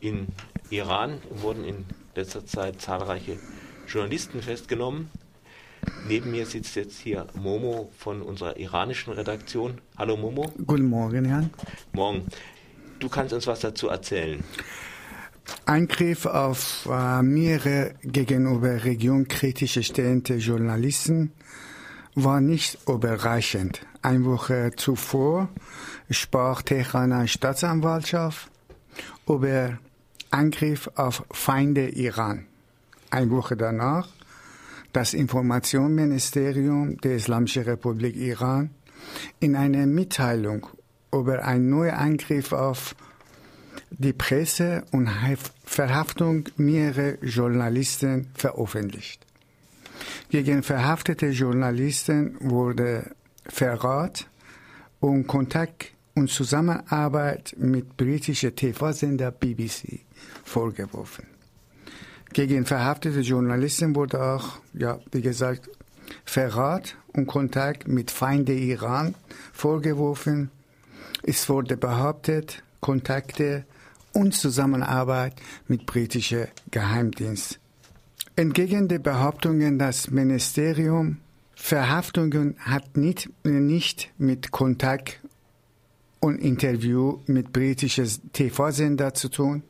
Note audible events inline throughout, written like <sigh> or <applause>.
In Iran wurden in letzter Zeit zahlreiche Journalisten festgenommen. Neben mir sitzt jetzt hier Momo von unserer iranischen Redaktion. Hallo Momo. Guten Morgen, Jan. Morgen. Du kannst uns was dazu erzählen. Eingriff auf äh, mehrere gegenüber regionkritische stehende Journalisten war nicht überraschend. Eine Woche zuvor sprach Tehraner Staatsanwaltschaft über Angriff auf Feinde Iran. Eine Woche danach das Informationsministerium der Islamischen Republik Iran in einer Mitteilung über einen neuen Angriff auf die Presse und Verhaftung mehrerer Journalisten veröffentlicht. Gegen verhaftete Journalisten wurde Verrat und Kontakt und Zusammenarbeit mit britischer TV-Sender BBC vorgeworfen. Gegen verhaftete Journalisten wurde auch, ja, wie gesagt, Verrat und Kontakt mit Feinde Iran vorgeworfen. Es wurde behauptet, Kontakte und Zusammenarbeit mit britischer Geheimdienst. Entgegen der Behauptungen, das Ministerium Verhaftungen hat nicht, nicht mit Kontakt und Interview mit britischen TV-Sender zu tun.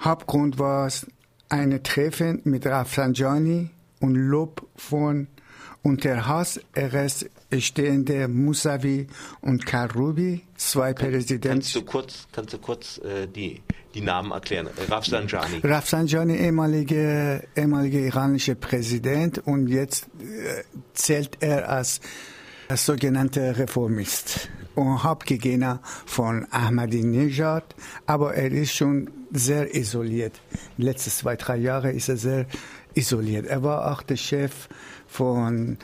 Hauptgrund war es ein Treffen mit Rafsanjani und Lob von unter Hausarrest stehende Musavi und Karoubi, zwei Präsidenten. Kannst du kurz, kannst du kurz äh, die, die Namen erklären? Rafsanjani. Rafsanjani, ehemaliger ehemalige iranischer Präsident und jetzt äh, zählt er als, als sogenannter Reformist und Hauptgegner von Ahmadinejad, aber er ist schon sehr isoliert. Die letzten zwei, drei Jahre ist er sehr isoliert. Er war auch der Chef von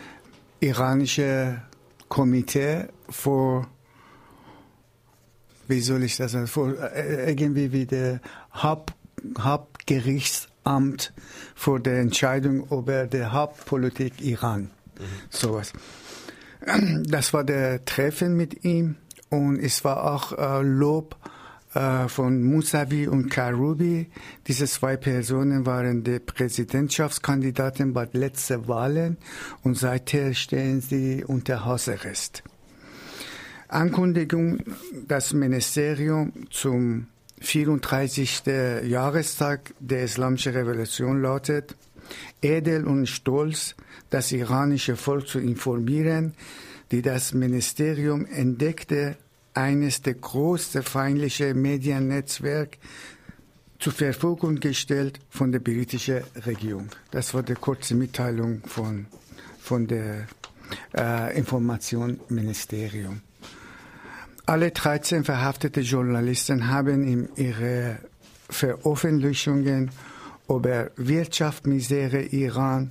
iranischer Komitee für wie soll ich das sagen, für, äh, irgendwie wie der Haupt, Hauptgerichtsamt für die Entscheidung über die Hauptpolitik Iran. Mhm. Sowas. Das war der Treffen mit ihm und es war auch äh, Lob äh, von Musavi und Karoubi. Diese zwei Personen waren die Präsidentschaftskandidaten bei den letzten Wahlen und seither stehen sie unter Hausarrest. Ankündigung, das Ministerium zum 34. Jahrestag der Islamischen Revolution lautet, edel und stolz, das iranische Volk zu informieren, die das Ministerium entdeckte, eines der größten feindlichen Mediennetzwerke zur Verfügung gestellt von der britischen Regierung. Das war die kurze Mitteilung von, von der äh, Informationsministerium. Alle 13 verhaftete Journalisten haben in ihre Veröffentlichungen über Wirtschaftsmisere Iran,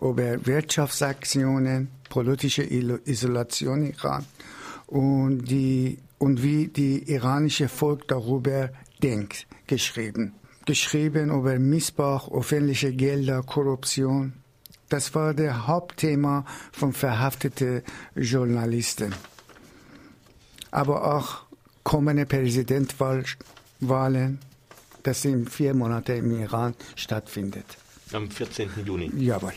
über Wirtschaftsaktionen, politische Isolation Iran und, die, und wie die iranische Volk darüber denkt, geschrieben. Geschrieben über Missbrauch öffentlicher Gelder, Korruption. Das war der Hauptthema von verhafteten Journalisten. Aber auch kommende Präsidentwahlen, das in vier Monaten im Iran stattfindet. Am 14. Juni. Jawohl.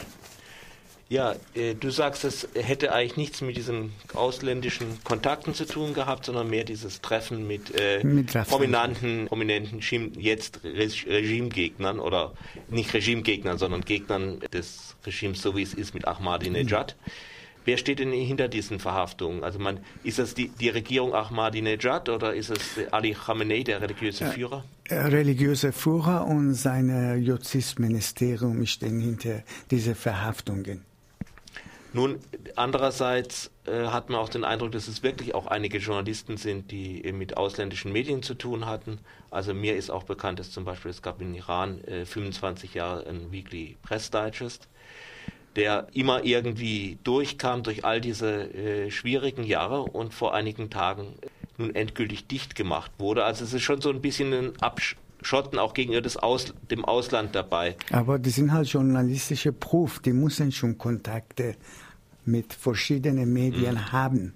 Ja, äh, du sagst, es hätte eigentlich nichts mit diesen ausländischen Kontakten zu tun gehabt, sondern mehr dieses Treffen mit, äh, mit prominenten, prominenten jetzt Regimegegnern oder nicht Regimegegnern, sondern Gegnern des Regimes, so wie es ist mit Ahmadinejad. Mhm. Wer steht denn hinter diesen Verhaftungen? Also man, ist das die, die Regierung Ahmadinejad oder ist es Ali Khamenei, der religiöse Führer? religiöse Führer und sein Justizministerium stehen hinter diesen Verhaftungen. Nun, andererseits äh, hat man auch den Eindruck, dass es wirklich auch einige Journalisten sind, die äh, mit ausländischen Medien zu tun hatten. Also mir ist auch bekannt, dass zum Beispiel es gab in Iran äh, 25 Jahre ein Weekly Press Digest, der immer irgendwie durchkam durch all diese äh, schwierigen Jahre und vor einigen Tagen nun endgültig dicht gemacht wurde. Also es ist schon so ein bisschen ein Absch Schotten auch gegenüber Aus, dem Ausland dabei. Aber die sind halt journalistische Proof, die müssen schon Kontakte mit verschiedenen Medien mhm. haben.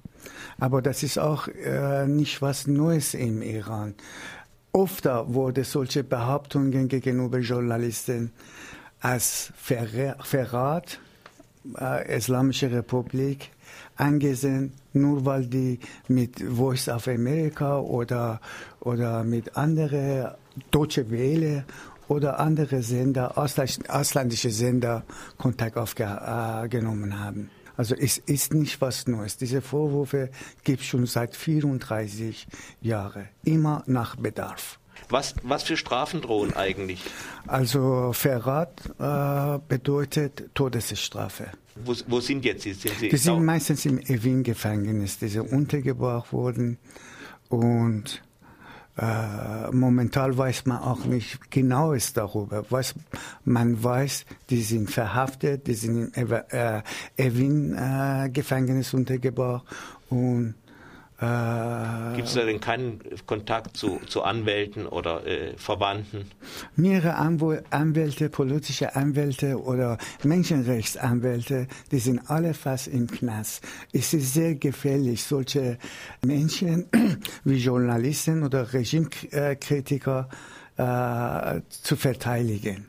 Aber das ist auch äh, nicht was Neues im Iran. oft wurde solche Behauptungen gegenüber Journalisten als Verrat äh, Islamische Republik angesehen, nur weil die mit Voice of America oder, oder mit anderen Deutsche Welle oder andere Sender, ausländische Sender Kontakt aufgenommen äh, haben. Also es ist nicht was Neues. Diese Vorwürfe gibt es schon seit 34 Jahren, immer nach Bedarf. Was, was für Strafen drohen eigentlich? Also Verrat äh, bedeutet Todesstrafe. Wo, wo, sind jetzt? Sind Sie die sind meistens im Evin-Gefängnis, die sind untergebracht worden und äh, momentan weiß man auch nicht genaues darüber. Was man weiß, die sind verhaftet, die sind im äh, Evin-Gefängnis äh, untergebracht und äh, Gibt es da denn keinen Kontakt zu, zu Anwälten oder äh, Verwandten? Mehrere Anwälte, politische Anwälte oder Menschenrechtsanwälte, die sind alle fast im Knast. Es ist sehr gefährlich, solche Menschen <clears throat> wie Journalisten oder Regimekritiker äh, zu verteidigen.